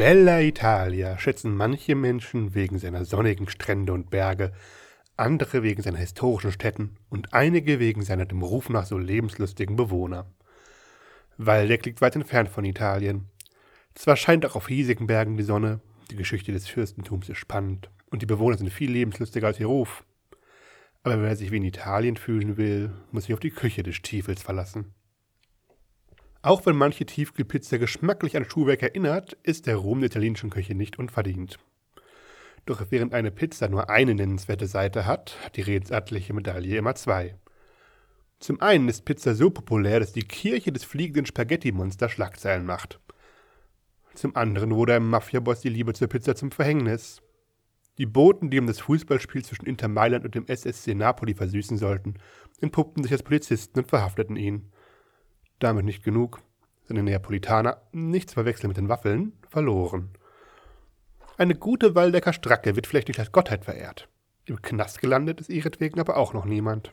Bella Italia schätzen manche Menschen wegen seiner sonnigen Strände und Berge, andere wegen seiner historischen Städten und einige wegen seiner dem Ruf nach so lebenslustigen Bewohner. Waldeck liegt weit entfernt von Italien. Zwar scheint auch auf hiesigen Bergen die Sonne, die Geschichte des Fürstentums ist spannend und die Bewohner sind viel lebenslustiger als ihr Ruf. Aber wer sich wie in Italien fühlen will, muss sich auf die Küche des Stiefels verlassen. Auch wenn manche Tiefkühlpizza geschmacklich an Schuhwerk erinnert, ist der Ruhm der italienischen Küche nicht unverdient. Doch während eine Pizza nur eine nennenswerte Seite hat, hat die redensartliche Medaille immer zwei. Zum einen ist Pizza so populär, dass die Kirche des fliegenden Spaghetti-Monster Schlagzeilen macht. Zum anderen wurde einem Mafiaboss die Liebe zur Pizza zum Verhängnis. Die Boten, die um das Fußballspiel zwischen Inter Mailand und dem SSC Napoli versüßen sollten, entpuppten sich als Polizisten und verhafteten ihn. Damit nicht genug. Seine Neapolitaner, nicht zu verwechseln mit den Waffeln, verloren. Eine gute Waldecker Stracke wird vielleicht nicht als Gottheit verehrt. Im Knast gelandet ist ihretwegen aber auch noch niemand.